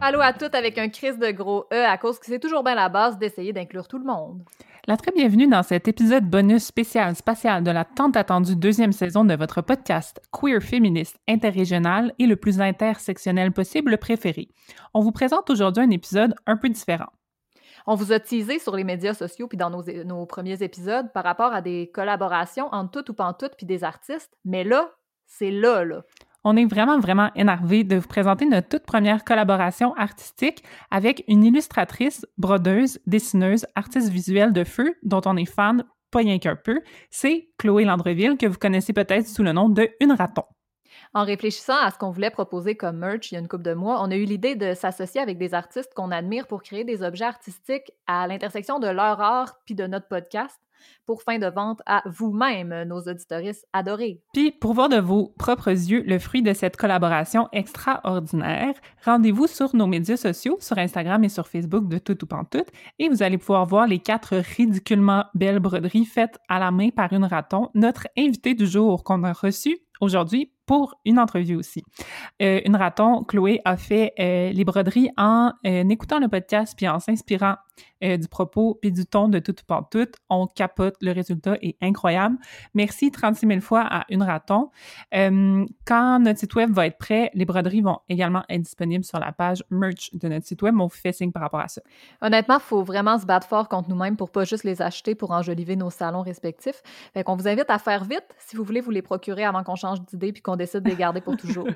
Allô à toutes avec un crise de gros E à cause que c'est toujours bien la base d'essayer d'inclure tout le monde. La très bienvenue dans cet épisode bonus spécial spatial de la tant attendue deuxième saison de votre podcast Queer féministe interrégional et le plus intersectionnel possible préféré. On vous présente aujourd'hui un épisode un peu différent. On vous a teasé sur les médias sociaux puis dans nos, nos premiers épisodes par rapport à des collaborations entre toutes ou pantoutes puis des artistes, mais là, c'est là, là. On est vraiment, vraiment énervé de vous présenter notre toute première collaboration artistique avec une illustratrice, brodeuse, dessineuse, artiste visuelle de feu dont on est fan, pas rien qu'un peu. C'est Chloé Landreville, que vous connaissez peut-être sous le nom de Une Raton. En réfléchissant à ce qu'on voulait proposer comme merch il y a une couple de mois, on a eu l'idée de s'associer avec des artistes qu'on admire pour créer des objets artistiques à l'intersection de leur art puis de notre podcast pour fin de vente à vous-même, nos auditoristes adorés. Puis, pour voir de vos propres yeux le fruit de cette collaboration extraordinaire, rendez-vous sur nos médias sociaux, sur Instagram et sur Facebook de Tout ou Pantoute, et vous allez pouvoir voir les quatre ridiculement belles broderies faites à la main par une raton, notre invité du jour qu'on a reçu aujourd'hui pour une entrevue aussi. Euh, une raton, Chloé a fait euh, les broderies en euh, écoutant le podcast puis en s'inspirant du propos puis du ton de tout ou tout. On capote, le résultat est incroyable. Merci 36 000 fois à une raton. quand notre site web va être prêt, les broderies vont également être disponibles sur la page merch de notre site web. On vous fait signe par rapport à ça. Honnêtement, il faut vraiment se battre fort contre nous-mêmes pour pas juste les acheter pour enjoliver nos salons respectifs. Fait qu'on vous invite à faire vite si vous voulez vous les procurer avant qu'on change d'idée puis qu'on décide de les garder pour toujours.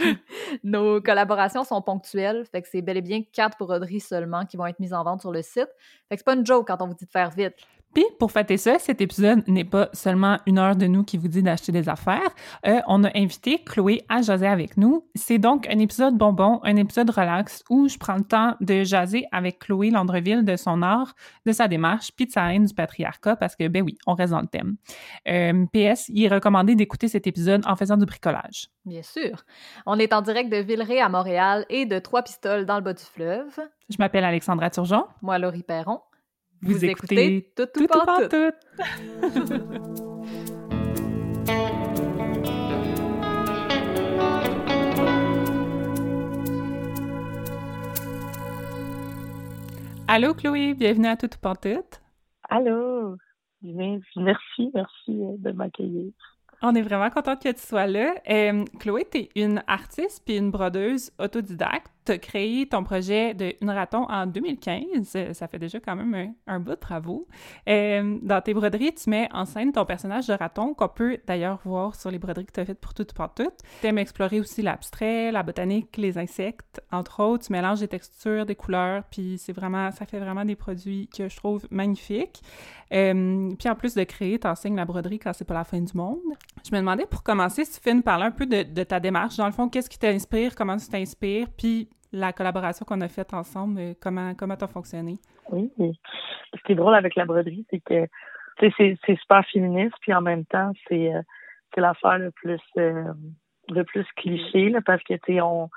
Nos collaborations sont ponctuelles, fait que c'est bel et bien quatre broderies seulement qui vont être mises en vente sur le site. Fait que c'est pas une joke quand on vous dit de faire vite. Puis, pour fêter ça, cet épisode n'est pas seulement une heure de nous qui vous dit d'acheter des affaires. Euh, on a invité Chloé à jaser avec nous. C'est donc un épisode bonbon, un épisode relax où je prends le temps de jaser avec Chloé Landreville de son art, de sa démarche, puis de sa haine du patriarcat, parce que, ben oui, on reste dans le thème. Euh, PS, il est recommandé d'écouter cet épisode en faisant du bricolage. Bien sûr. On est en direct de Villeray à Montréal et de Trois-Pistoles dans le bas du fleuve. Je m'appelle Alexandra Turgeon. Moi, Laurie Perron. Vous, écoutez, Tout ou pas tout. Allô Chloé, bienvenue à Tout ou pas tout. Allô, merci, merci euh, de m'accueillir. On est vraiment contente que tu sois là. Euh, Chloé, tu es une artiste puis une brodeuse autodidacte tu as créé ton projet de Une Raton en 2015. Ça fait déjà quand même un, bout de travaux. Euh, dans tes broderies, tu mets en scène ton personnage de raton, qu'on peut d'ailleurs voir sur les broderies que tu as faites pour tout pour tout. Tu aimes explorer aussi l'abstrait, la botanique, les insectes, entre autres. Tu mélanges des textures, des couleurs, puis c'est vraiment, ça fait vraiment des produits que je trouve magnifiques. Euh, puis en plus de créer, tu enseignes la broderie quand c'est pas la fin du monde. Je me demandais pour commencer si tu fais parler un peu de, de ta démarche. Dans le fond, qu'est-ce qui t'inspire, comment tu t'inspires, puis la collaboration qu'on a faite ensemble, euh, comment comment t'as fonctionné? Oui, ce qui est drôle avec la broderie, c'est que c'est super féministe, puis en même temps, c'est euh, c'est l'affaire le plus euh, le plus cliché là, parce que tu on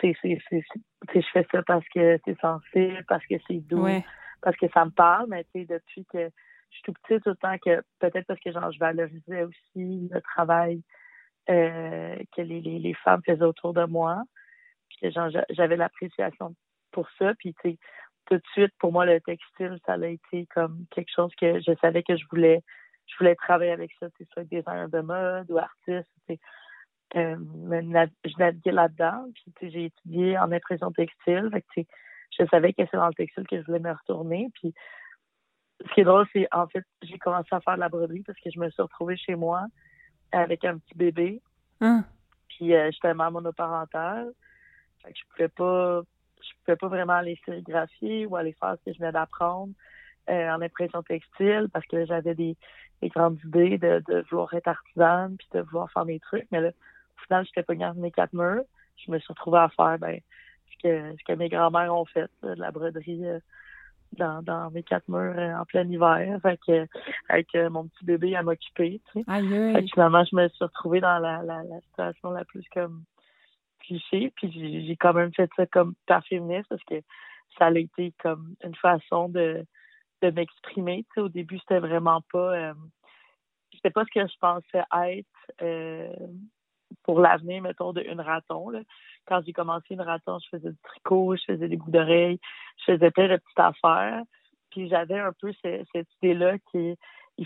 c'est c'est je fais ça parce que c'est sensible, parce que c'est doux, parce que ça me parle, mais tu sais depuis que je suis tout petite autant que peut-être parce que genre je valorisais aussi le travail que les, les, les femmes faisaient autour de moi j'avais l'appréciation pour ça. Puis, tu sais, tout de suite, pour moi, le textile, ça a été comme quelque chose que je savais que je voulais, je voulais travailler avec ça, c'est soit designer de mode ou artiste, euh, je naviguais là-dedans, puis j'ai étudié en impression textile, fait je savais que c'est dans le textile que je voulais me retourner, puis ce qui est drôle, c'est en fait, j'ai commencé à faire de la broderie parce que je me suis retrouvée chez moi avec un petit bébé, hein? puis euh, j'étais maman monoparentale, je pouvais pas je pouvais pas vraiment aller sérigraphier ou aller faire ce que je venais d'apprendre euh, en impression textile parce que j'avais des, grandes idées de, de vouloir être artisane puis de vouloir faire mes trucs. Mais là, au final, j'étais pas de mes quatre murs. Je me suis retrouvée à faire ben, ce que, ce que mes grands-mères ont fait, de la broderie euh, dans, dans mes quatre murs euh, en plein hiver. Fait que, avec mon petit bébé à m'occuper. Tu sais. finalement, je me suis retrouvée dans la, la, la situation la plus comme puis j'ai quand même fait ça comme par féministe parce que ça a été comme une façon de m'exprimer. Tu sais, au début, c'était vraiment pas euh, pas ce que je pensais être euh, pour l'avenir, mettons, de une raton. Là. Quand j'ai commencé une raton, je faisais du tricot, je faisais des bouts d'oreilles, je faisais plein de petites affaires. Puis j'avais un peu cette idée-là qu'il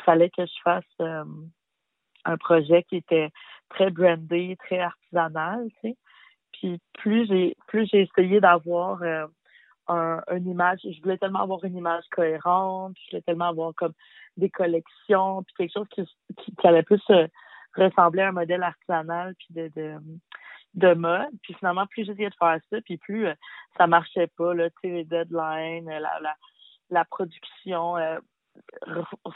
fallait que je fasse euh, un projet qui était très brandé, très artisanal, tu sais. Puis plus j'ai plus j'ai essayé d'avoir euh, un, une image, je voulais tellement avoir une image cohérente, je voulais tellement avoir comme des collections, puis quelque chose qui, qui, allait plus euh, ressembler à un modèle artisanal puis de, de, de mode. Puis finalement, plus j'essayais de faire ça, puis plus euh, ça marchait pas, là, tu sais, les deadlines, la, la, la production, euh,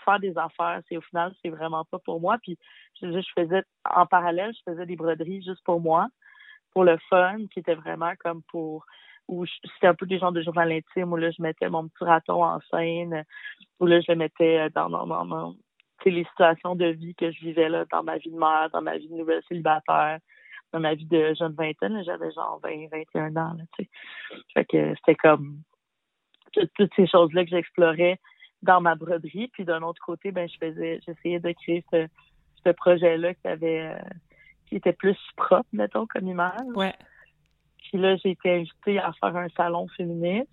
faire des affaires, c'est au final, c'est vraiment pas pour moi. Puis je, je faisais, en parallèle, je faisais des broderies juste pour moi, pour le fun, qui était vraiment comme pour où c'était un peu des genres de journal intime où là je mettais mon petit raton en scène où là je le mettais euh, dans, dans, dans, les situations de vie que je vivais là dans ma vie de mère dans ma vie de nouvelle célibataire dans ma vie de jeune vingtaine j'avais genre 20 21 ans là, tu sais. Fait que c'était comme toutes, ces choses là que j'explorais dans ma broderie. Puis d'un autre côté ben je faisais j'essayais de créer ce, ce projet là qui avait euh, qui était plus propre mettons comme image ouais puis là, j'ai été invitée à faire un salon féministe.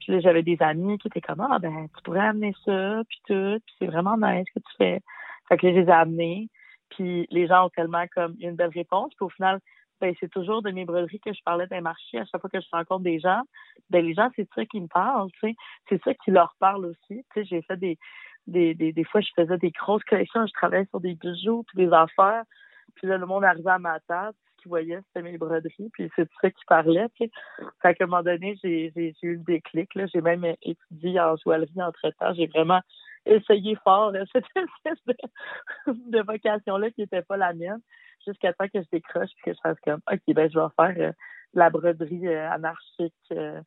Puis là, j'avais des amis qui étaient comme Ah ben, tu pourrais amener ça, puis tout, puis c'est vraiment nice ce que tu fais. Fait que là, je les ai amenés. Puis les gens ont tellement comme une belle réponse. Puis au final, ben, c'est toujours de mes broderies que je parlais d'un marché à chaque fois que je rencontre des gens. Ben, les gens, c'est ça qui me parle, tu sais. C'est ça qui leur parle aussi. Tu sais, j'ai fait des, des, des, des fois, je faisais des grosses collections, je travaillais sur des bijoux, puis des affaires. Puis là, le monde arrivait à ma table, voyait, c'était mes broderies, puis c'est de ça qu'il parlait, tu sais. Fait qu'à un moment donné, j'ai, j'ai, eu le déclic, là. J'ai même étudié en joaillerie entre-temps. J'ai vraiment essayé fort, cette espèce de, vocation-là qui n'était pas la mienne, jusqu'à temps que je décroche puis que je fasse comme, OK, ben, je vais faire euh, la broderie euh, anarchique, euh,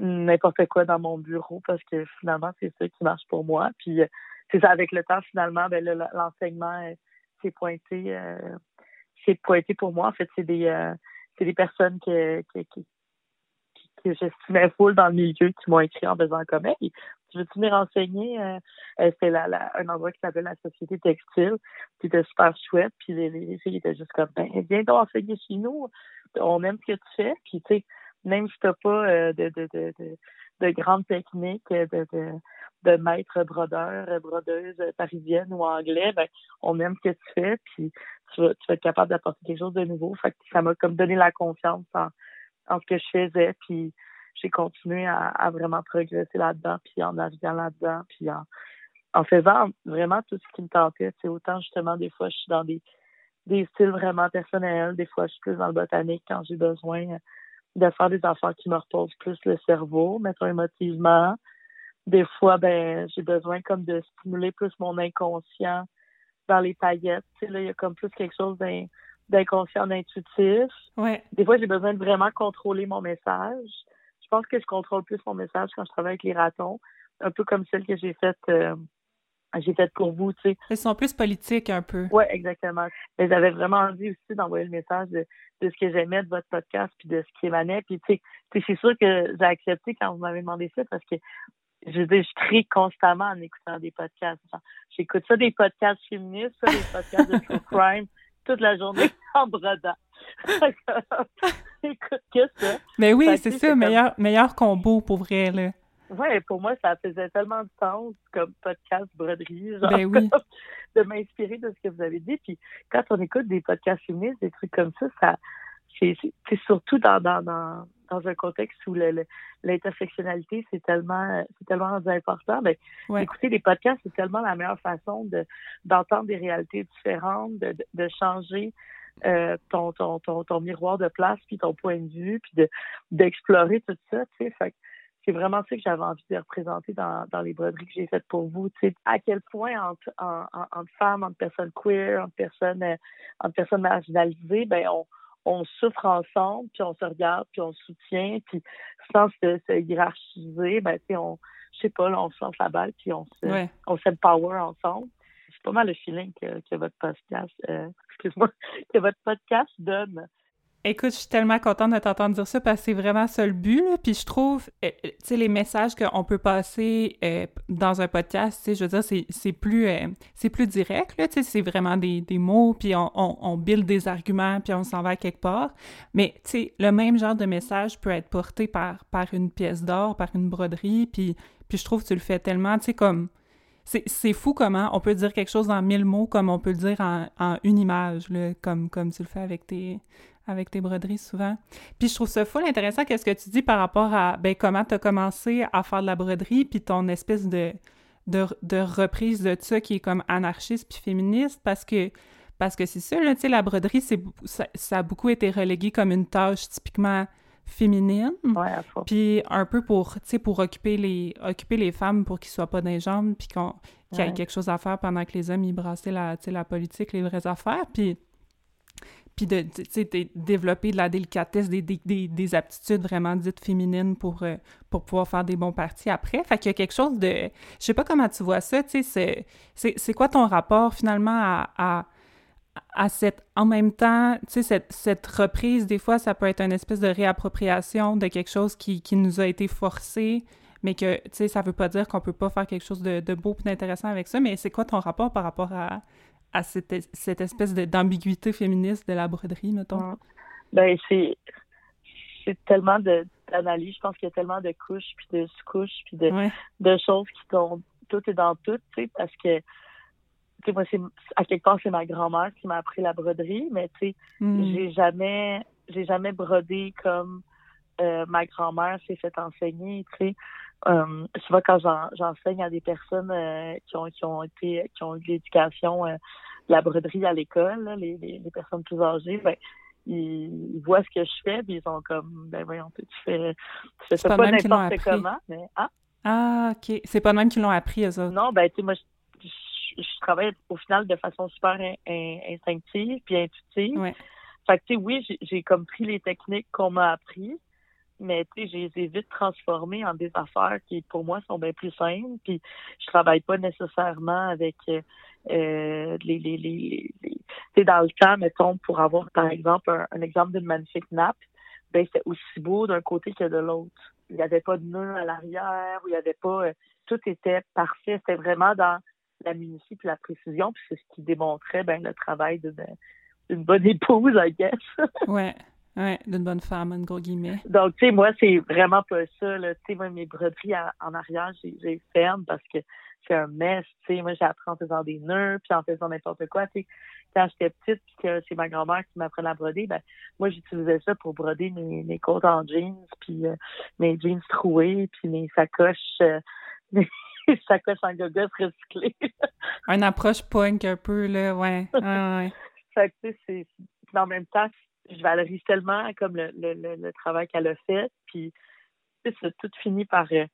n'importe quoi dans mon bureau, parce que finalement, c'est ça qui marche pour moi. Puis, c'est ça, avec le temps, finalement, ben, l'enseignement s'est pointé c'est pointé pour moi. En fait, c'est des, euh, c'est des personnes que, que, que, que j'estimais full dans le milieu qui m'ont écrit en faisant comme hey, tu veux-tu venir enseigner? Euh, euh c'est un endroit qui s'appelle la Société Textile. Puis c'était super chouette. Puis les, les filles étaient juste comme ben viens donc enseigner chez nous. On aime ce que tu fais. Puis tu sais, même si t'as pas euh, de, de, de, de, de grandes techniques, de, de maître brodeur, brodeuse parisienne ou anglais, ben, on aime ce que tu fais, puis tu vas, être capable d'apporter quelque chose de nouveau. Fait que ça m'a comme donné la confiance en, en ce que je faisais, puis j'ai continué à, vraiment progresser là-dedans, puis en naviguant là-dedans, puis en, en faisant vraiment tout ce qui me tentait. C'est autant justement des fois je suis dans des des styles vraiment personnels, des fois je suis plus dans le botanique quand j'ai besoin de faire des affaires qui me reposent plus le cerveau, mettons émotivement des fois, ben, j'ai besoin comme de stimuler plus mon inconscient dans les paillettes. Tu sais, là, il y a comme plus quelque chose d'inconscient, d'intuitif. Ouais. Des fois, j'ai besoin de vraiment contrôler mon message. Je pense que je contrôle plus mon message quand je travaille avec les ratons, un peu comme celle que j'ai faite euh, j'ai faite pour vous, tu sais. Ils sont plus politiques un peu. Oui, exactement. Mais j'avais vraiment envie aussi d'envoyer le message de, de ce que j'aimais de votre podcast puis de ce qui émanait. Puis tu sais, c'est sûr que j'ai accepté quand vous m'avez demandé ça parce que je veux dire, je trie constamment en écoutant des podcasts. J'écoute ça des podcasts féministes, ça des podcasts de true crime toute la journée en brodant. Écoute que ça. Mais oui, c'est ça, meilleur, meilleur combo pour vrai, là. Ouais, pour moi, ça faisait tellement de sens comme podcast broderie, genre, ben oui. de m'inspirer de ce que vous avez dit. Puis quand on écoute des podcasts féministes, des trucs comme ça, ça c'est surtout dans, dans, dans, dans un contexte où l'intersectionnalité, c'est tellement, c'est tellement important. Mais ben, écouter des podcasts, c'est tellement la meilleure façon de, d'entendre des réalités différentes, de, de, changer euh, ton, ton, ton, ton, miroir de place, puis ton point de vue, puis de, d'explorer tout ça, tu sais. Fait c'est vraiment ça que j'avais envie de représenter dans, dans les broderies que j'ai faites pour vous. Tu sais, à quel point entre, en, entre femmes, entre personnes queer, entre personnes, euh, entre personnes marginalisées, ben on, on souffre ensemble, puis on se regarde, puis on se soutient, puis sans se, se hiérarchiser, ben, tu sais, on, je sais pas, là, on se lance la balle, puis on se, ouais. on power ensemble. C'est pas mal le feeling que, que votre podcast, euh, excuse-moi, que votre podcast donne. Écoute, je suis tellement contente de t'entendre dire ça parce que c'est vraiment ça le but. Là. Puis je trouve, euh, tu sais, les messages qu'on peut passer euh, dans un podcast, tu sais, je veux dire, c'est plus, euh, plus direct, tu sais, c'est vraiment des, des, mots, puis on, on, on, build des arguments, puis on s'en va quelque part. Mais, tu sais, le même genre de message peut être porté par, par une pièce d'or, par une broderie, puis, puis je trouve que tu le fais tellement, tu sais, comme c'est fou comment on peut dire quelque chose en mille mots comme on peut le dire en, en une image, là, comme, comme tu le fais avec tes, avec tes broderies souvent. Puis je trouve ça fou intéressant qu'est-ce que tu dis par rapport à ben, comment tu as commencé à faire de la broderie, puis ton espèce de, de, de, reprise de ça qui est comme anarchiste puis féministe, parce que parce que c'est ça, là, tu sais, la broderie, c'est ça, ça, a beaucoup été relégué comme une tâche typiquement féminine. puis un peu pour, pour occuper les, occuper les femmes pour qu'ils soient pas dans les jambes, puis qu'il y ait quelque chose à faire pendant que les hommes, ils brassaient la, la politique, les vraies affaires. Puis puis de, développer de la délicatesse, des, des, des, aptitudes vraiment dites féminines pour, euh, pour pouvoir faire des bons partis après. Fait qu'il y a quelque chose de... Je sais pas comment tu vois ça, tu sais, c'est quoi ton rapport finalement à, à, à cette, en même temps, tu sais, cette, cette, reprise, des fois, ça peut être une espèce de réappropriation de quelque chose qui, qui nous a été forcé, mais que, tu sais, ça veut pas dire qu'on peut pas faire quelque chose de, de beau et d'intéressant avec ça, mais c'est quoi ton rapport par rapport à, à cette, cette espèce d'ambiguïté féministe de la broderie, mettons? Ben, c'est tellement d'analyse, je pense qu'il y a tellement de couches, puis de sous-couches, puis de, de choses qui sont tout et dans tout, tu sais, parce que tu sais, moi, c'est, à quelque part, c'est ma grand-mère qui m'a appris la broderie, mais tu sais, hmm. j'ai jamais, j'ai jamais brodé comme euh, ma grand-mère s'est fait enseigner, tu sais. Euh, souvent, quand j'enseigne à des personnes euh, qui ont qui ont été qui ont eu de l'éducation, euh, la broderie à l'école, les, les, les, personnes plus âgées, ben ils, voient ce que je fais, puis ils sont comme ben voyons, tu fais, tu fais ça pas, n'importe comment, mais ah. Ah, ok. C'est pas le même qu'ils l'ont appris, eux autres. Non, ben tu sais, moi je, je, travaille au final de façon super instinctive puis intuitive. Ouais. Fait que tu sais, oui, j'ai comme pris les techniques qu'on m'a appris, mais tu sais, je les ai vite transformées en des affaires qui, pour moi, sont bien plus simples. Puis je travaille pas nécessairement avec euh, euh les, les, les, les dans le temps, mettons, pour avoir, par exemple, un, exemple d'une magnifique nappe, ben c'est aussi beau d'un côté que de l'autre. Il n'y avait pas de nœud à l'arrière, il n'y avait pas... Euh, tout était parfait. C'était vraiment dans la minutie puis la précision, puis c'est ce qui démontrait ben, le travail d'une bonne épouse, I guess. ouais. Oui, d'une bonne femme, en gros guillemets. Donc, tu sais, moi, c'est vraiment pas ça. Tu sais, moi, mes broderies en, arrière, j'ai ferme parce que c'est un mess. Tu sais, moi, j'ai appris en faisant des nœuds, puis en faisant n'importe quoi. Tu sais, quand j'étais petite, puis que c'est ma grand-mère qui m'apprenait à broder, ben, moi, j'utilisais ça pour broder mes, mes côtes en jeans, puis euh, mes jeans troués, puis mes sacoches, euh, mes sacoches en gogos recyclées. Une approche punk un peu, là, ouais. ouais, ouais. fait que, tu sais, c'est... En même temps, je valorise tellement comme le, le, le, travail qu'elle a fait. Puis, ça tout fini par, euh,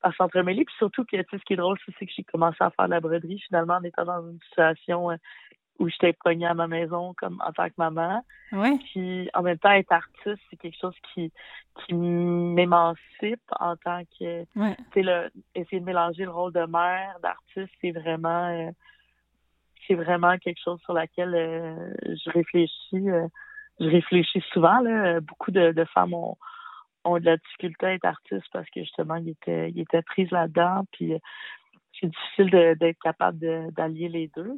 par s'entremêler. Puis surtout que, tu sais, ce qui est drôle, c'est que j'ai commencé à faire de la broderie finalement en étant dans une situation euh, où j'étais pognée à ma maison comme en tant que maman. Ouais. Puis en même temps, être artiste, c'est quelque chose qui, qui m'émancipe en tant que ouais. tu sais, essayer de mélanger le rôle de mère, d'artiste, c'est vraiment euh, c'est vraiment quelque chose sur laquelle je réfléchis je réfléchis souvent. Là, beaucoup de, femmes ont, ont de la difficulté à être artistes parce que justement, ils étaient, ils étaient prises là-dedans. Puis c'est difficile d'être capable d'allier les deux.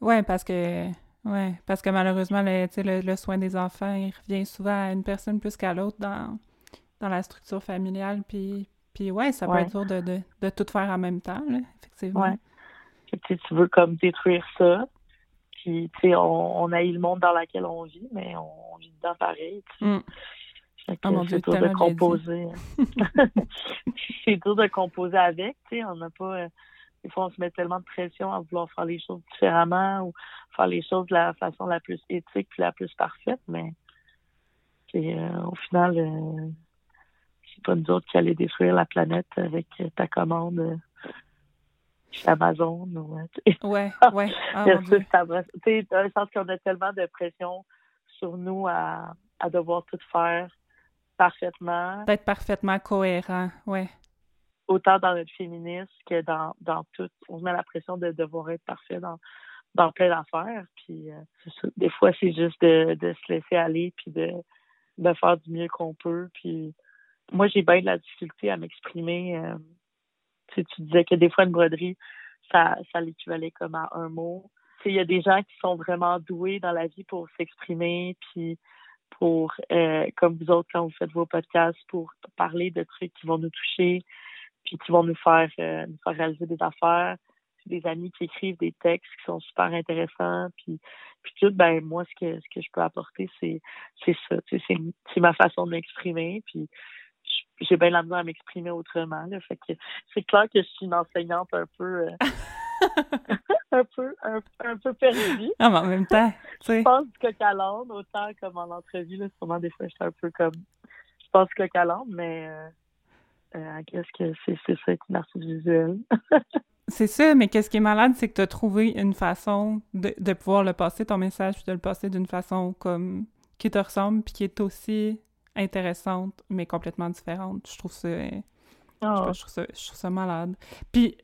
Oui, parce que ouais, parce que malheureusement, le, le, le, soin des enfants, il revient souvent à une personne plus qu'à l'autre dans, dans la structure familiale. Puis, puis ouais, ça peut être dur de, de, de, tout faire en même temps, là, effectivement. Ouais. tu veux comme détruire ça, puis, tu sais, on, on, a eu le monde dans lequel on vit, mais on, vit dedans pareil. Mm. Oh c'est dur de composer. c'est dur de composer avec, tu sais, on n'a pas... Euh, des fois, on se met tellement de pression à vouloir faire les choses différemment ou faire les choses de la façon la plus éthique puis la plus parfaite, mais euh, au final, euh, c'est pas nous autres qui allons détruire la planète avec ta commande Amazon. Ouais, ouais. ouais. Ah, tu sais, dans le sens qu'on a tellement de pression sur nous à, à devoir tout faire parfaitement. D'être parfaitement cohérent, ouais. Autant dans notre féminisme que dans, dans tout. On se met la pression de devoir être parfait dans, dans plein d'affaires. Puis des fois, c'est juste de, de, se laisser aller puis de, de faire du mieux qu'on peut. Puis moi, j'ai bien de la difficulté à m'exprimer. Tu disais que des fois, une broderie, ça, ça l'équivalait comme à un mot. Il y a des gens qui sont vraiment doués dans la vie pour s'exprimer, puis pour, euh, comme vous autres, quand vous faites vos podcasts, pour parler de trucs qui vont nous toucher, puis qui vont nous faire, euh, nous faire réaliser des affaires. Des amis qui écrivent des textes qui sont super intéressants, puis, puis tout, ben moi, ce que, ce que je peux apporter, c'est, c'est ça. C'est ma façon de m'exprimer, puis j'ai bien la à m'exprimer autrement. Là, fait que c'est clair que je suis une enseignante un peu euh, un peu un, peu perdue. Ah, mais en même temps, Je pense coq à l'âne, autant comme en entrevue, là, sûrement des fois j'étais un peu comme je pense coq à l'âne, mais euh, euh qu'est-ce que c'est c'est ça être une artiste visuelle. c'est ça, mais qu'est-ce qui est malade, c'est que tu as trouvé une façon de, de pouvoir le passer, ton message, puis de le passer d'une façon comme qui te ressemble, puis qui est aussi intéressante, mais complètement différente. Je trouve ça. Je, trouve ça, je trouve ça malade. Puis,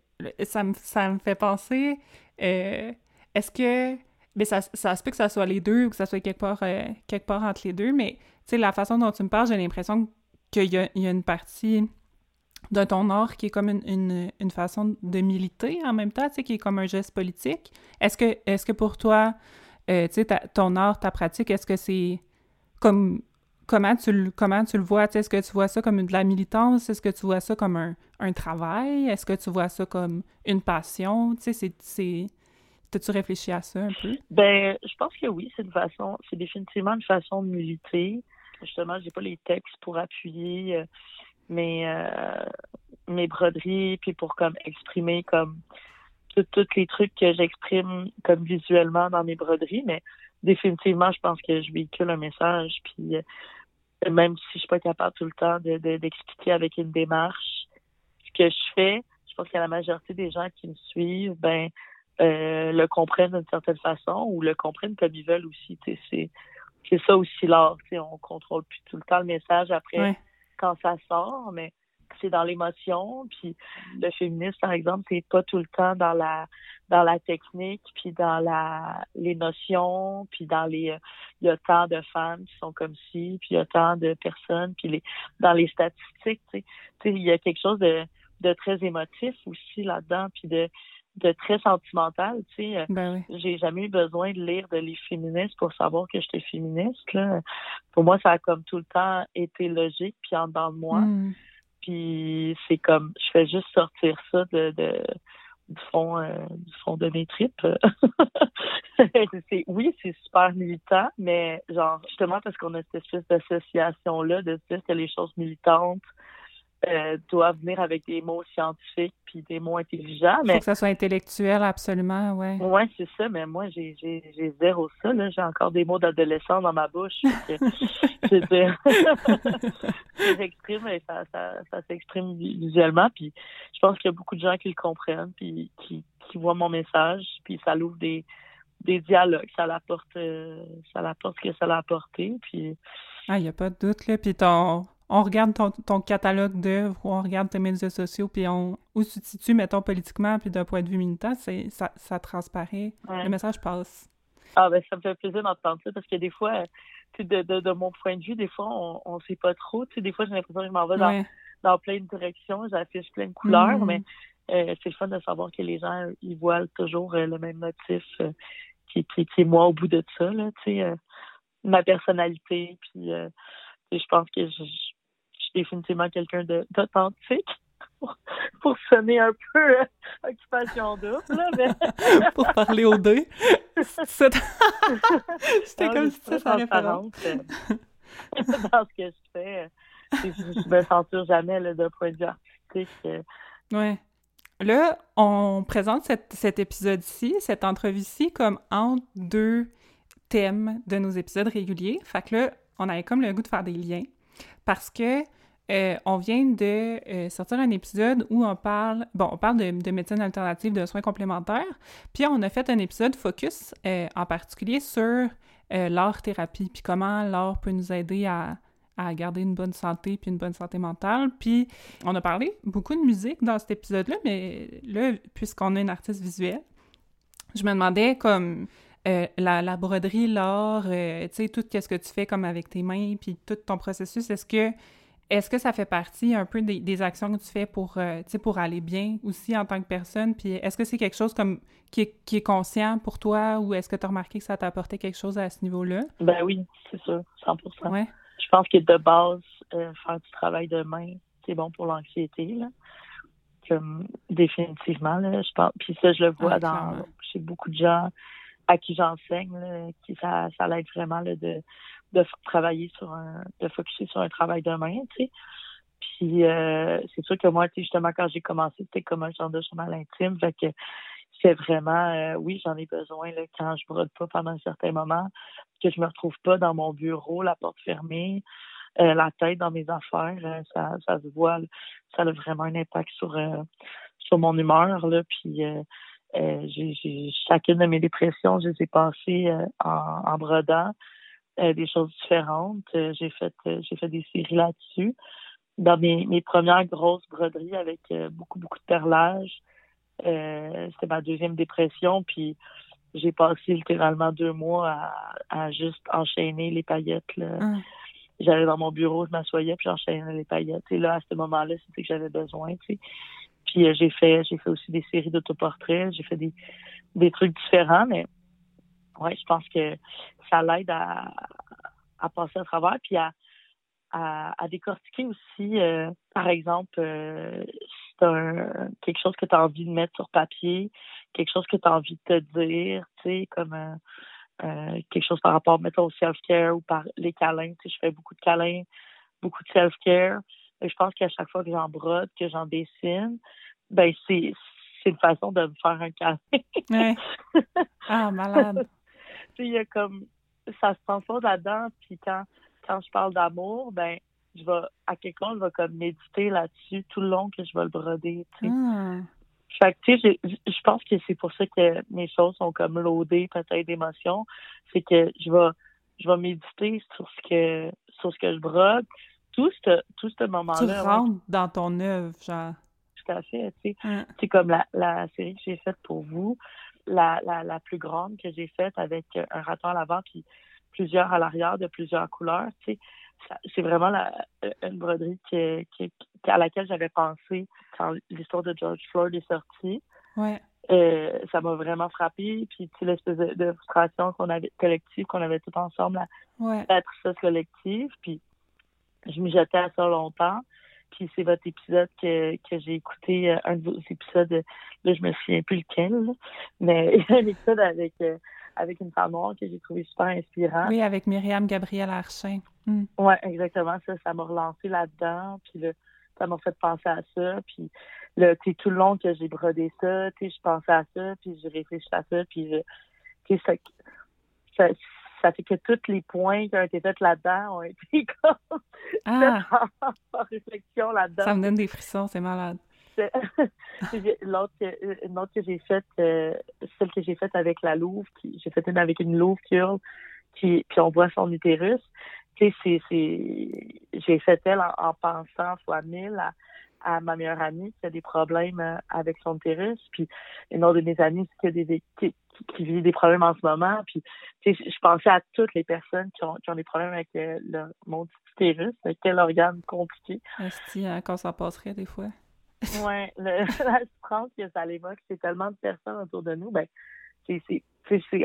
ça me, ça me fait penser. Euh, est-ce que. Mais ça, ça se peut que ça soit les deux ou que ça soit quelque part, euh, quelque part entre les deux, mais tu sais, la façon dont tu me parles, j'ai l'impression qu'il y a, y a une partie de ton art qui est comme une, une, une, façon de militer en même temps, tu sais, qui est comme un geste politique. Est-ce que, est -ce que pour toi, euh, tu sais, ton art, ta pratique, est-ce que c'est comme comment tu le, comment tu le vois? Est-ce que tu vois ça comme de la militance? Est-ce que tu vois ça comme un, un travail? Est-ce que tu vois ça comme une passion? Tu sais, c'est... T'as-tu réfléchi à ça un peu? Ben, je pense que oui, c'est une façon, c'est définitivement une façon de militer. Justement, j'ai pas les textes pour appuyer euh, mes, euh, mes broderies, puis pour comme exprimer comme tous les trucs que j'exprime comme visuellement dans mes broderies, mais définitivement, je pense que je véhicule un message. Puis euh, même si je suis pas capable tout le temps d'expliquer avec une démarche ce que je fais, je pense que la majorité des gens qui me suivent, ben euh, le comprennent d'une certaine façon ou le comprennent comme ils veulent aussi. C'est c'est ça aussi l'art. On contrôle plus tout le temps le message après quand ça sort, mais c'est dans l'émotion. Puis le féminisme, par exemple, c'est pas tout le temps dans la dans la technique, puis dans la les notions, puis dans les il y a tant de femmes qui sont comme ci, puis il y a tant de personnes, puis les dans les statistiques, tu sais, il y a quelque chose de de très émotif aussi là-dedans, puis de de très sentimental, tu sais. Ben J'ai jamais eu besoin de lire de livres féministes pour savoir que j'étais féministe. Là. Pour moi, ça a comme tout le temps été logique, puis en dedans de moi. Hmm. Puis c'est comme, je fais juste sortir ça de, de du fond euh, du fond de mes tripes. c'est oui, c'est super militant, mais genre justement parce qu'on a cette espèce d'association là de dire que les choses militantes euh, doivent venir avec des mots scientifiques puis des mots intelligents. Mais... Faut que ça soit intellectuel, absolument, ouais. Ouais, c'est ça, mais moi, j'ai, j'ai, j'ai zéro ça, là. J'ai encore des mots d'adolescent dans ma bouche. je veux dire, j'exprime et ça, ça, ça s'exprime visuellement, puis je pense qu'il y a beaucoup de gens qui le comprennent, puis qui, qui voient mon message, puis ça l'ouvre des des dialogues, ça l'apporte, euh, ça l'apporte ce que ça l'a apporté, puis... Ah, il n'y a pas de doute, là, puis ton on regarde ton, catalogue d'œuvres, on regarde tes médias sociaux, puis on, où tu te situes, mettons, politiquement, puis d'un point de vue militant, c'est, ça, ça transparaît. Le message passe. Ah, ben, ça me fait plaisir d'entendre ça, parce que des fois, de, de, de, mon point de vue, des fois, on ne sait pas trop. Tu sais, des fois, j'ai l'impression que je m'en vais dans, dans plein de directions, j'affiche plein de couleurs, mm. mais euh, c'est le fun de savoir que les gens, ils voient toujours euh, le même motif euh, qui, qui, qui, est moi au bout de ça, là, tu sais, ma personnalité, puis je pense que je, définitivement quelqu'un d'authentique. Pour, pour, sonner un peu euh, occupation double, mais... pour parler aux deux. C'était comme ça, ça référence. Euh, dans ce que je fais, euh, je me censure jamais d'un point de vue artistique. Ouais. Là, on présente cet, cet épisode-ci, cette entrevue-ci, comme entre deux thèmes de nos épisodes réguliers. Fait que là, on avait comme le goût de faire des liens parce que euh, on vient de euh, sortir un épisode où on parle, bon, on parle de, médecine alternative, de soins complémentaires, puis on a fait un épisode focus euh, en particulier sur l'art-thérapie, puis comment l'art peut nous aider à, à, garder une bonne santé, puis une bonne santé mentale. Puis on a parlé beaucoup de musique dans cet épisode-là, mais là, puisqu'on a une artiste visuelle, je me demandais comme euh, la, broderie, l'art, tu sais, tout ce que tu fais comme avec tes mains, puis tout ton processus, est-ce que est-ce que ça fait partie un peu des, actions que tu fais pour, euh, pour aller bien aussi en tant que personne? Puis est-ce que c'est quelque chose comme qui est, qui est, conscient pour toi ou est-ce que tu as remarqué que ça t'a apporté quelque chose à ce niveau-là? Ben oui, c'est ça, 100 ouais. Je pense que de base, faire du travail de main, c'est bon pour l'anxiété, là. Comme, définitivement, là, je pense. Puis ça, je le vois dans, chez beaucoup de gens à qui j'enseigne, qui ça, ça l'aide vraiment là, de, de travailler sur un, de focuser sur un travail de main, tu sais. Puis euh, c'est sûr que moi, tu sais, justement, quand j'ai commencé, c'était comme un genre de chemin intime. Fait que c'est vraiment, euh, oui, j'en ai besoin là, quand je brode pas pendant un certain moment, que je me retrouve pas dans mon bureau, la porte fermée, euh, la tête dans mes affaires, ça, ça se voit, ça a vraiment un impact sur sur mon humeur là. Puis euh, j'ai, chacune de mes dépressions, je les ai passées euh, en, en, brodant euh, des choses différentes. j'ai fait j'ai fait des séries là-dessus. Dans mes, mes premières grosses broderies avec beaucoup, beaucoup de perlage, c'était ma deuxième dépression, puis j'ai passé littéralement deux mois à, à juste enchaîner les paillettes. Là. Hum. J'allais dans mon bureau, je m'assoyais, puis j'enchaînais les paillettes. Et là, à ce moment-là, c'était que j'avais besoin. Tu sais. Puis euh, j'ai fait j'ai fait aussi des séries d'autoportraits, j'ai fait des, des trucs différents, mais ouais, je pense que ça l'aide à, à passer à travers, puis à, à, décortiquer aussi, euh, par exemple, euh, c'est un, quelque chose que tu as envie de mettre sur papier, quelque chose que tu as envie de te dire, tu sais, comme euh, quelque chose par rapport, mettons, au self-care ou par les câlins. Tu sais, je fais beaucoup de câlins, beaucoup de self-care. Et je pense qu'à chaque fois que j'en brode, que j'en dessine, ben c'est une façon de me faire un câlin. Ah, malade. Il y a comme ça se transforme là-dedans, puis quand quand je parle d'amour, ben je vais à quelque part je vais comme méditer là-dessus tout le long que je vais le broder. Tu sais. Ah. Fait que, tu sais, je pense que c'est pour ça que mes choses sont comme loadées peut-être d'émotions. C'est que je vais je vais méditer sur ce que sur ce que je brode. Tout ce, tout ce moment-là. Tu rentres dans ton œuvre, genre tout à fait. C'est comme la, la série que j'ai faite pour vous, la, la, la plus grande que j'ai faite avec un raton à l'avant puis plusieurs à l'arrière de plusieurs couleurs. C'est vraiment la, une broderie à laquelle j'avais pensé quand l'histoire de George Floyd est sortie. Ouais. Euh, ça m'a vraiment frappé. Puis, l'espèce de, frustration qu'on avait, collective, qu'on avait tout ensemble, la, ouais. la tristesse collective. Puis, je m'y jetais à ça longtemps. Puis c'est votre épisode que, que j'ai écouté, euh, un de vos épisodes, là je me souviens plus lequel, mais un épisode avec euh, avec une femme noire que j'ai trouvé super inspirant. Oui, avec Myriam Gabriel Archin. Mm. Oui, exactement. Ça, ça m'a relancé là-dedans. Puis là, ça m'a fait penser à ça. Puis là, tout le long que j'ai brodé ça, je pensais à ça, puis j'ai réfléchi à ça, puis ça, ça, ça fait que tous les points qui ont été faits là-dedans ont été comme ah. en, réflexion là-dedans. Ça me donne des frissons, c'est malade. l'autre une autre que j'ai faite, euh, celle que j'ai faite avec la louve, j'ai fait une avec une louve qui, puis on voit son utérus. Tu sais, c'est, j'ai fait elle en, pensant fois mille à, à, ma meilleure amie qui a des problèmes euh, avec son utérus, puis une autre de mes amies qui a des, qui, qui vit des problèmes en ce moment. Puis, je pensais à toutes les personnes qui ont, qui ont des problèmes avec euh, le, mon utérus, quel organe compliqué. Est-ce hein, quand ça passerait des fois? oui, la souffrance que ça évoque, c'est tellement de personnes autour de nous, ben, c'est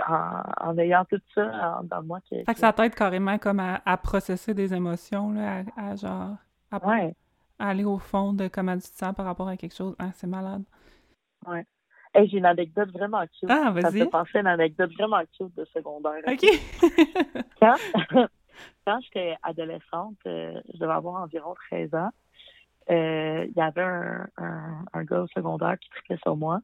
en, en, ayant tout ça dans moi que... Fait que ça t'aide carrément comme à, processer des émotions, là, à, genre... À, aller au fond de comment tu te sens par rapport à quelque chose. Ah, c'est malade. Ouais j'ai une anecdote vraiment cute. Ah, vas-y. Ça me fait une anecdote vraiment cute de secondaire. OK? quand quand j'étais adolescente, euh, je devais avoir environ 13 ans, euh, il y avait un, un, un, gars au secondaire qui tripait sur moi.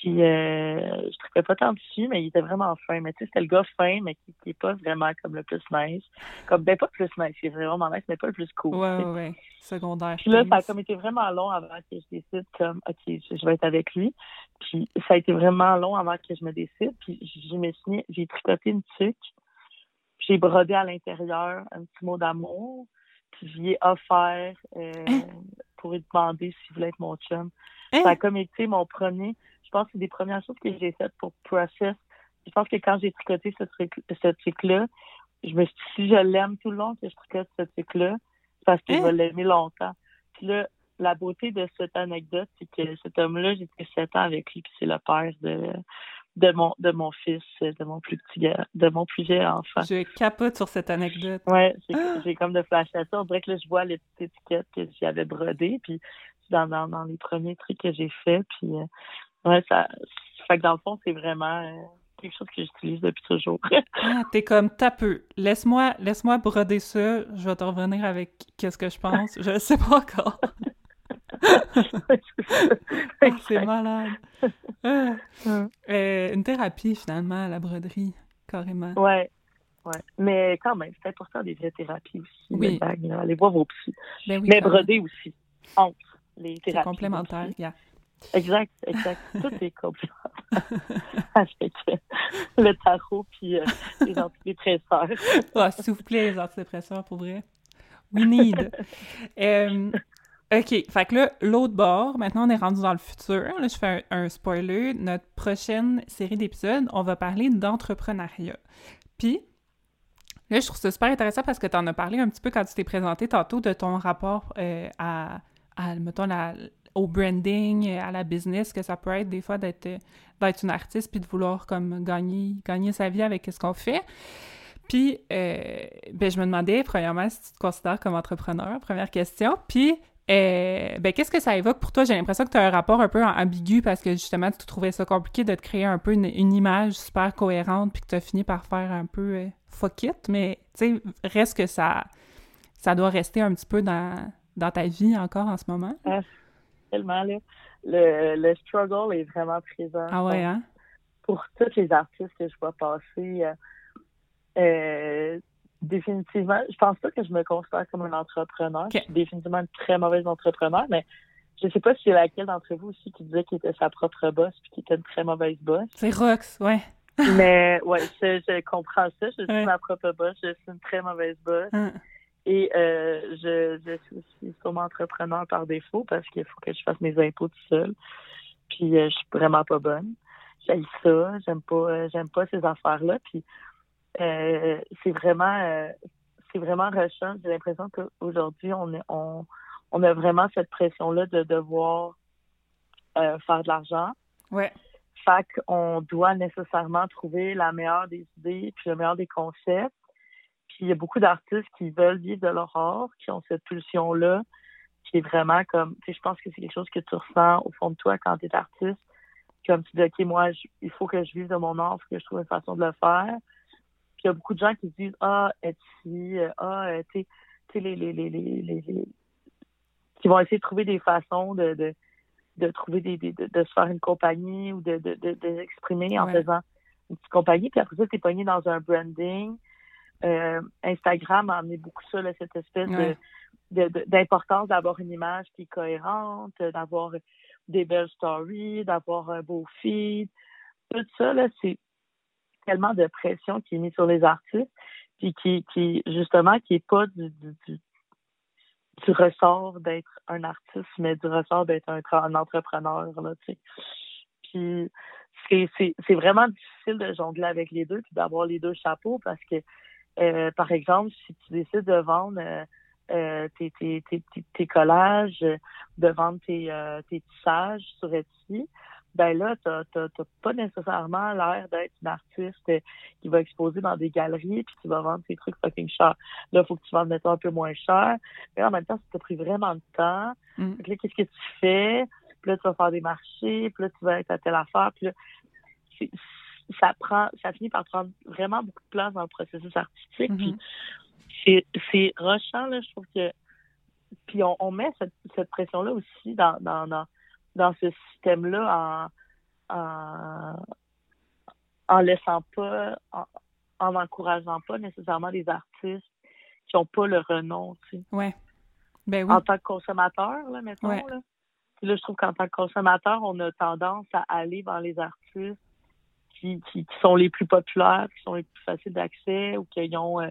Puis euh, je trouvais pas tant dessus, mais il était vraiment fin. Mais tu sais, c'était le gars fin, mais qui, qui est pas vraiment comme le plus nice. Comme ben pas le plus nice, il est vraiment nice, mais pas le plus cool. Ouais, ouais, ouais. Secondaire. Puis là, ça a comme été vraiment long avant que je décide comme OK, je, vais être avec lui. Puis ça a été vraiment long avant que je me décide. Puis je me suis j'ai tricoté une tuque. J'ai brodé à l'intérieur un petit mot d'amour. Puis j'y ai offert euh, hein? pour lui demander s'il voulait être mon chum. Ça a comme été mon premier, je pense que c'est des premières choses que j'ai faites pour Process. Je pense que quand j'ai tricoté ce truc, ce truc-là, je me suis dit, si je l'aime tout le long que je tricote ce truc-là, parce que je vais l'aimer longtemps. Puis là, la beauté de cette anecdote, c'est que cet homme-là, j'étais sept ans avec lui, puis c'est le père de, de mon de mon fils, de mon plus petit de mon plus vieux enfant. Je capote sur cette anecdote. Ouais, j'ai comme de flash à ça. On dirait que là, je vois les petites étiquettes que j'avais brodées, puis dans, dans, dans, les premiers trucs que j'ai fait, puis euh, ouais, ça fait que dans le fond, c'est vraiment euh, quelque chose que j'utilise depuis toujours. ah, t'es comme tapeux. Laisse-moi laisse-moi broder ça, je vais te revenir avec qu'est-ce que je pense. Je sais pas encore. c'est malade. Ah. Euh, une thérapie, finalement, la broderie, carrément. Ouais. Ouais. Mais quand même, c'est important des vraies thérapies aussi. Oui. Allez voir vos psys. Ben Mais broder aussi. Entre les thérapies. C'est complémentaire, Exact, exact. Tout est complémentaire. Avec le tarot puis euh, les antidépresseurs. Ah, S'il vous plaît, les antidépresseurs, pour vrai. We need. OK. Fait que là, l'autre bord, maintenant, on est rendu dans le futur. Là, je fais un, spoiler. Notre prochaine série d'épisodes, on va parler d'entrepreneuriat. Puis, là, je trouve ça super intéressant parce que tu en as parlé un petit peu quand tu t'es présenté tantôt de ton rapport euh, à, à, mettons, au branding, à la business, que ça peut être des fois d'être d'être une artiste puis de vouloir comme gagner, gagner sa vie avec ce qu'on fait. Puis, euh, ben, je me demandais, premièrement, si tu te considères comme entrepreneur, première question. Puis, euh, ben, qu'est-ce que ça évoque pour toi? J'ai l'impression que tu as un rapport un peu ambigu parce que justement, tu trouvais ça compliqué de te créer un peu une, image super cohérente puis que tu as fini par faire un peu euh, fuck it, mais tu sais, reste que ça, ça doit rester un petit peu dans, dans ta vie encore en ce moment. Tellement, là. Le, le struggle est vraiment présent. Ah ouais, hein? Pour tous les artistes que je vois passer, euh, euh définitivement, je pense pas que je me considère comme un entrepreneur. Je suis définitivement une très mauvaise entrepreneur, mais je sais pas si c'est laquelle d'entre vous aussi qui disait qu'il était sa propre boss puis qu'il était une très mauvaise boss. C'est Rox, ouais. mais ouais, je, comprends ça. Je suis ma propre boss, je suis une très mauvaise boss. Hein. Et euh, je, je suis aussi sûrement entrepreneur par défaut parce qu'il faut que je fasse mes impôts tout seul. Puis euh, je suis vraiment pas bonne. J'aime ça, j'aime pas euh, j'aime pas ces affaires-là. Puis euh, c'est vraiment c'est vraiment rushant. J'ai l'impression qu'aujourd'hui, on, on, on a vraiment cette pression-là de devoir faire de l'argent. Ouais. Fait qu'on doit nécessairement trouver la meilleure des idées puis le meilleur des concepts. Puis il y a beaucoup d'artistes qui veulent vivre de leur art, qui ont cette pulsion-là, qui est vraiment comme, tu sais, je pense que c'est quelque chose que tu ressens au fond de toi quand tu es artiste. Comme tu dis, OK, moi, il faut que je vive de mon art, il faut que je trouve une façon de le faire il y a beaucoup de gens qui se disent Ah, Etsy, euh, ah, euh, tu sais, les, les, les, les, qui vont essayer de trouver des façons de, de, de trouver des, de, de, se faire une compagnie ou de, de, de, s'exprimer en faisant une petite compagnie. Puis après ça, tu es pogné dans un branding. Euh, Instagram a amené beaucoup ça, là, cette espèce de, d'importance d'avoir une image qui est cohérente, d'avoir des belles stories, d'avoir un beau feed. Tout ça, là, c'est tellement de pression qui est mise sur les artistes, puis qui, qui justement, qui est pas du, du, du, ressort d'être un artiste, mais du ressort d'être un, un, entrepreneur, là, tu sais. Puis c'est vraiment difficile de jongler avec les deux, puis d'avoir les deux chapeaux, parce que, euh, par exemple, si tu décides de vendre euh, euh tes, tes, tes, tes, collages, de vendre tes, euh, tes tissages sur Etsy, ben là, tu n'as pas nécessairement l'air d'être une artiste qui va exposer dans des galeries puis qui va vendre ses trucs fucking cher. Là, il faut que tu vendes un peu moins cher. Mais en même temps, ça t'a pris vraiment de temps. Mm. là, qu'est-ce que tu fais? Puis là, tu vas faire des marchés, puis là, tu vas être à telle affaire. Puis là, ça prend, ça finit par prendre vraiment beaucoup de place dans le processus artistique. Mm-hmm. Puis c'est rochant, là, je trouve que puis on, on met cette, cette pression-là aussi dans, dans, dans, dans ce système-là en, en, en, laissant pas, en, n'encourageant pas nécessairement les artistes qui n'ont pas le renom, tu sais. Ouais. Ben oui. En tant que consommateur, là, mettons, là. là, je trouve qu'en tant que consommateur, on a tendance à aller vers les artistes qui, qui, sont les plus populaires, qui sont les plus faciles d'accès ou qui ont, euh,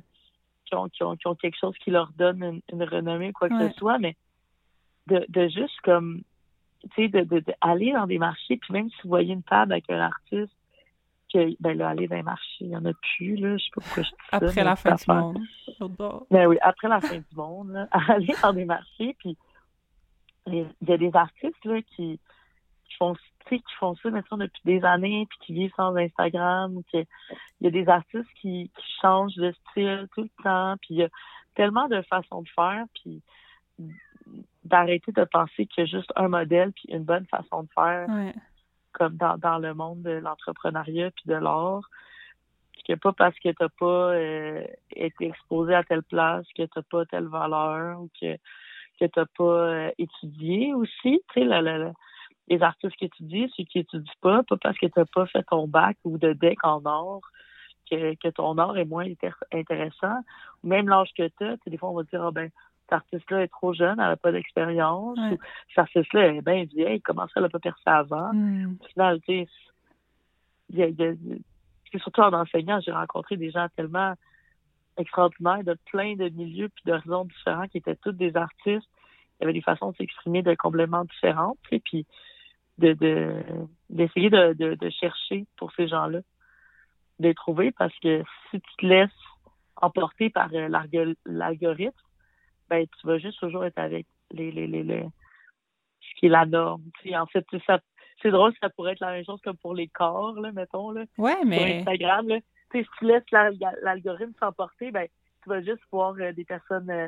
qui ont, qui ont, qui ont, quelque chose qui leur donne une, renommée, quoi que ce soit, mais de, de juste comme tu sais, de, de, aller dans des marchés, puis même si vous voyez une table avec un artiste, que, ben là, aller dans les marchés, il n'y en a plus, là, je sais pas pourquoi je dis après ça. La fin du monde, ben oui, après la fin du monde, là, aller dans des marchés, puis il y a des artistes, là, qui, qui font qui font ça maintenant depuis des années puis qui vivent sans Instagram il y a des artistes qui, qui changent de style tout le temps puis il y a tellement de façons de faire puis d'arrêter de penser qu'il y a juste un modèle puis une bonne façon de faire comme dans, dans le monde de l'entrepreneuriat puis de l'art que pas parce que t'as pas euh, été exposé à telle place que t'as pas telle valeur ou que que t'as pas euh, étudié aussi tu sais la, les artistes qui étudient ceux qui étudient pas pas parce que t'as pas fait ton bac ou de deck en art que, que ton art est moins intéressant même l'âge que t'as des fois on va dire ah ben cet artiste-là est trop jeune, elle n'a pas d'expérience. Ouais. Cet artiste-là est bien vieille, comment ça, elle n'a pas percé avant? Mm. Au final, tu sais, surtout en enseignant, j'ai rencontré des gens tellement extraordinaires de plein de milieux puis d'horizons différents qui étaient tous des artistes. Il y avait des façons de s'exprimer de complètement différentes, et puis de d'essayer de, de, de, chercher pour ces gens-là, de les trouver parce que si tu te laisses emporter par euh, l'algorithme, ben tu vas juste toujours être avec les, les, les, les ce qui est la norme. en fait, ça c'est drôle, ça pourrait être la même chose comme pour les corps, là, mettons, là. Ouais, mais. Sur Instagram, là. si tu laisses l'algorithme s'emporter, ben tu vas juste voir euh, des personnes euh,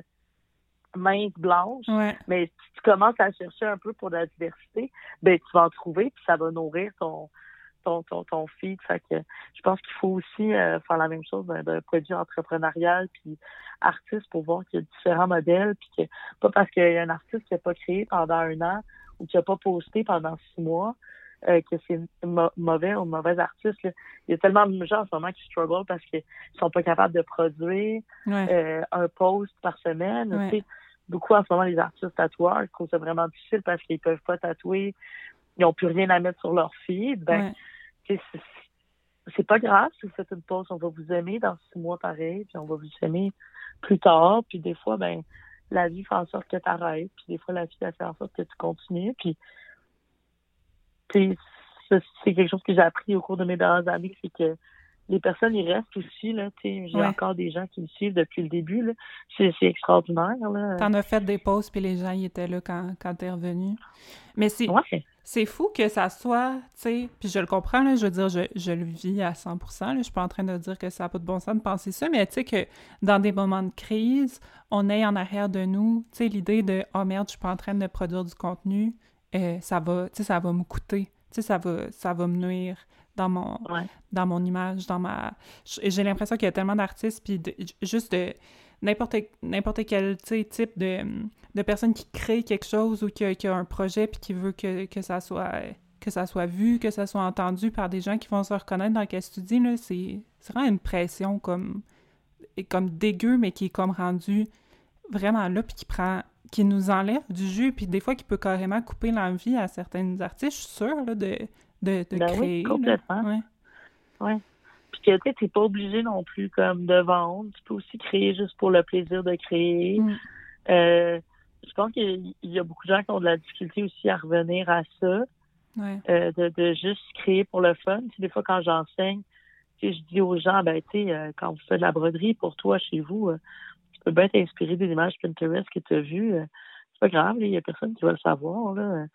minces, blanches. Ouais. Mais si tu commences à chercher un peu pour la diversité, ben tu vas en trouver, puis ça va nourrir ton ton, ton, ton feed. Fait que je pense qu'il faut aussi euh, faire la même chose d'un produit entrepreneurial puis artiste pour voir qu'il y a différents modèles. Puis que pas parce qu'il y a un artiste qui n'a pas créé pendant un an ou qui n'a pas posté pendant six mois euh, que c'est mauvais ou mauvais artiste. Là. Il y a tellement de gens en ce moment qui struggle parce qu'ils sont pas capables de produire ouais. euh, un post par semaine. Ouais. Beaucoup en ce moment, les artistes tatoueurs trouvent ça vraiment difficile parce qu'ils peuvent pas tatouer, ils n'ont plus rien à mettre sur leur feed. Ben, ouais. c'est pas grave si vous faites une pause, on va vous aimer dans six mois pareil, puis on va vous aimer plus tard. Puis des fois, ben la vie fait en sorte que tu arrêtes, puis des fois la vie elle fait en sorte que tu continues. Puis c'est quelque chose que j'ai appris au cours de mes dernières années, c'est que les personnes, ils restent aussi, là, j'ai ouais. encore des gens qui me suivent depuis le début, là. C'est extraordinaire, là. T'en as fait des pauses, puis les gens, ils étaient là quand, quand t'es revenu. Mais c'est ouais. c'est fou que ça soit, tu sais, puis je le comprends, là, je veux dire, je, je le vis à 100%, là, je suis pas en train de dire que ça n'a pas de bon sens de penser ça, mais tu sais que dans des moments de crise, on ait en arrière de nous, tu sais, l'idée de « Oh merde, je suis pas en train de produire du contenu, euh, ça va, ça va me coûter. » ça va, ça va me nuire dans mon, ouais. dans mon image, dans ma... J'ai l'impression qu'il y a tellement d'artistes, puis de, juste de n'importe n'importe quel type de, de personne qui crée quelque chose ou qui a, qui a un projet puis qui veut que, que ça soit que ça soit vu, que ça soit entendu par des gens qui vont se reconnaître dans ce que tu dis, là, c'est vraiment une pression comme, comme dégueu, mais qui est comme rendue vraiment là, puis qui prend qui nous enlève du jus, puis des fois qui peut carrément couper l'envie à certaines artistes, je suis sûre, là, de, de, de ben créer. Oui, complètement. Là. Ouais. ouais. Puis que tu n'es pas obligé non plus comme de vendre. Tu peux aussi créer juste pour le plaisir de créer. Mm. Euh, je pense qu'il y a beaucoup de gens qui ont de la difficulté aussi à revenir à ça. Ouais. Euh, de, de juste créer pour le fun. Tu sais, des fois, quand j'enseigne, tu sais, je dis aux gens, ben, tu sais, euh, quand vous faites de la broderie pour toi chez vous, peux bien t'inspirer des images Pinterest que tu as vues. Euh, c'est pas grave, il y a personne qui va le savoir. Là.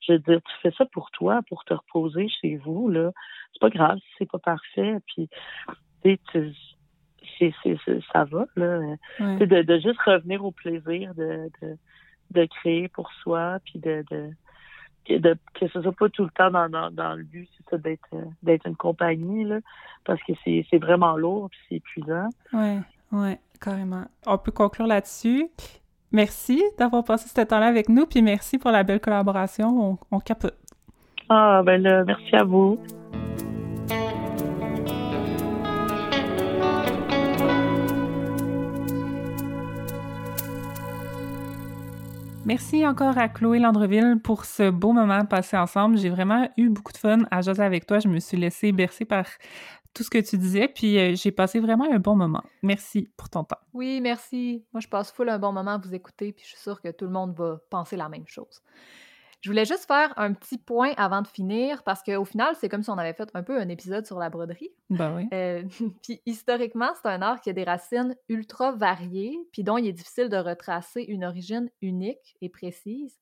Je veux dire, tu fais ça pour toi, pour te reposer chez vous. là. C'est pas grave si c'est pas parfait. Puis, tu sais, c'est, c'est, ça va. Là. Ouais. De, de juste revenir au plaisir de, de, de créer pour soi, puis de, de que, de, que ce soit pas tout le temps dans, dans, dans le but, c'est ça, d'être, d'être une compagnie, là, parce que c'est, c'est vraiment lourd, puis c'est épuisant. Ouais, ouais, carrément. On peut conclure là-dessus. Merci d'avoir passé ce temps-là avec nous, puis merci pour la belle collaboration. On, on capote. Ah, ben là, merci à vous. Merci encore à Chloé Landreville pour ce beau moment passé ensemble. J'ai vraiment eu beaucoup de fun à jaser avec toi. Je me suis laissée bercer par tout ce que tu disais, puis euh, j'ai passé vraiment un bon moment. Merci pour ton temps. Oui, merci. Moi, je passe full un bon moment à vous écouter, puis je suis sûre que tout le monde va penser la même chose. Je voulais juste faire un petit point avant de finir parce qu'au final, c'est comme si on avait fait un peu un épisode sur la broderie. Ben oui. Euh, puis historiquement, c'est un art qui a des racines ultra variées, puis dont il est difficile de retracer une origine unique et précise.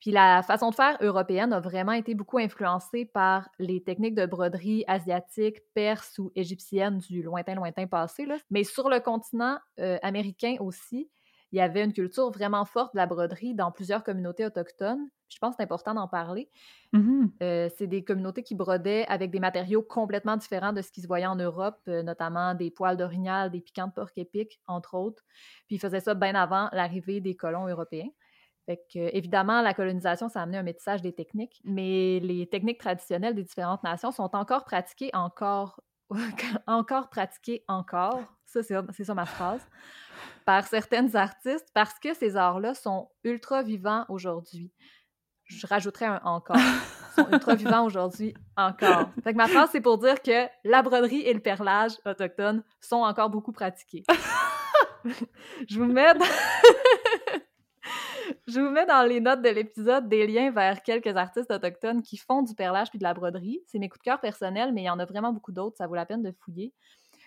Puis la façon de faire européenne a vraiment été beaucoup influencée par les techniques de broderie asiatiques, perses ou égyptiennes du lointain, lointain passé. Là. Mais sur le continent euh, américain aussi, il y avait une culture vraiment forte de la broderie dans plusieurs communautés autochtones. Je pense que c'est important d'en parler. Mhm. Euh, c'est des communautés qui brodaient avec des matériaux complètement différents de ce qui se voyait en Europe, euh, notamment des poils d'orignal, des piquants de porc épic, entre autres. Puis ils faisaient ça bien avant l'arrivée des colons européens. Fait que, évidemment, la colonisation, ça a amené un métissage des techniques, mais les techniques traditionnelles des différentes nations sont encore pratiquées, encore, encore pratiquées, encore. Ça, c'est ça ma phrase par certaines artistes parce que ces arts-là sont ultra vivants aujourd'hui. Je rajouterais un encore. Sont ultra vivants aujourd'hui encore. Fait ma phrase, c'est pour dire que la broderie et le perlage autochtone sont encore beaucoup pratiqués. Je vous mets dans... Je vous mets dans les notes de l'épisode des liens vers quelques artistes autochtones qui font du perlage puis de la broderie. C'est mes coups de cœur personnels, mais il y en a vraiment beaucoup d'autres. Ça vaut la peine de fouiller.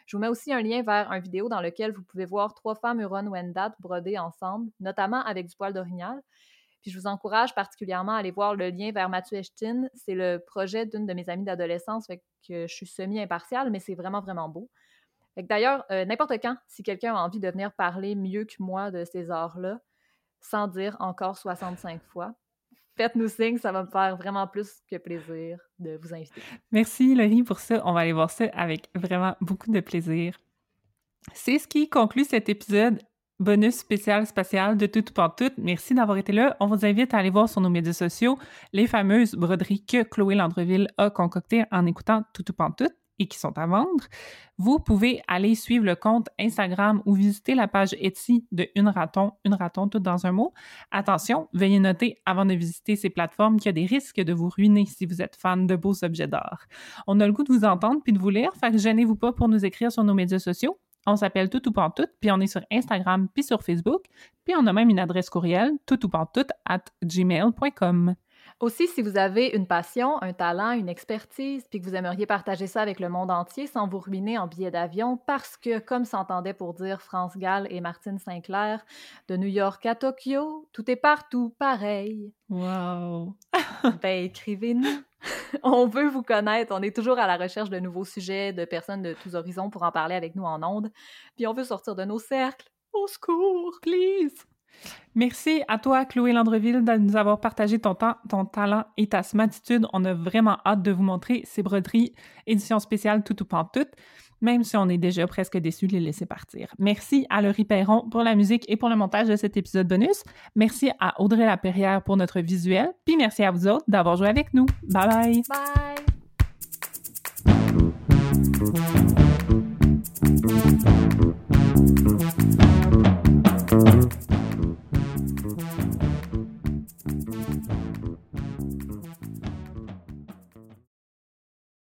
Je vous mets aussi un lien vers une vidéo dans lequel vous pouvez voir trois femmes Huron-Wendat broder ensemble, notamment avec du poil d'orignal. Puis je vous encourage particulièrement à aller voir le lien vers Mathieu Echtin. C'est le projet d'une de mes amies d'adolescence, fait que je suis semi-impartiale, mais c'est vraiment, vraiment beau. D'ailleurs, euh, n'importe quand, si quelqu'un a envie de venir parler mieux que moi de ces arts-là, sans dire encore 65 fois, faites-nous signe, ça va me faire vraiment plus que plaisir de vous inviter. Merci Laurie pour ça. On va aller voir ça avec vraiment beaucoup de plaisir. C'est ce qui conclut cet épisode bonus spécial spatial de Tout tout. Merci d'avoir été là. On vous invite à aller voir sur nos médias sociaux les fameuses broderies que Chloé Landreville a concoctées en écoutant Tout tout et qui sont à vendre, vous pouvez aller suivre le compte Instagram ou visiter la page Etsy de Une Raton, Une Raton tout dans un mot. Attention, veuillez noter avant de visiter ces plateformes qu'il y a des risques de vous ruiner si vous êtes fan de beaux objets d'art. On a le goût de vous entendre puis de vous lire, fait que gênez-vous pas pour nous écrire sur nos médias sociaux. On s'appelle Tout ou Pantoute, puis on est sur Instagram puis sur Facebook, puis on a même une adresse courriel tout ou at gmail.com. Aussi, si vous avez une passion, un talent, une expertise, puis que vous aimeriez partager ça avec le monde entier sans vous ruiner en billets d'avion, parce que, comme s'entendait pour dire France Gall et Martine Sinclair, de New York à Tokyo, tout est partout pareil. Wow! ben, écrivez-nous. on veut vous connaître. On est toujours à la recherche de nouveaux sujets, de personnes de tous horizons pour en parler avec nous en ondes. Puis on veut sortir de nos cercles. Au secours, please! Merci à toi, Chloé Landreville, de nous avoir partagé ton temps, ton talent et ta smatitude. On a vraiment hâte de vous montrer ces broderies édition spéciale tout ou tout, même si on est déjà presque déçu de les laisser partir. Merci à Laurie Perron pour la musique et pour le montage de cet épisode bonus. Merci à Audrey Laperrière pour notre visuel. Puis merci à vous autres d'avoir joué avec nous. Bye bye! Bye!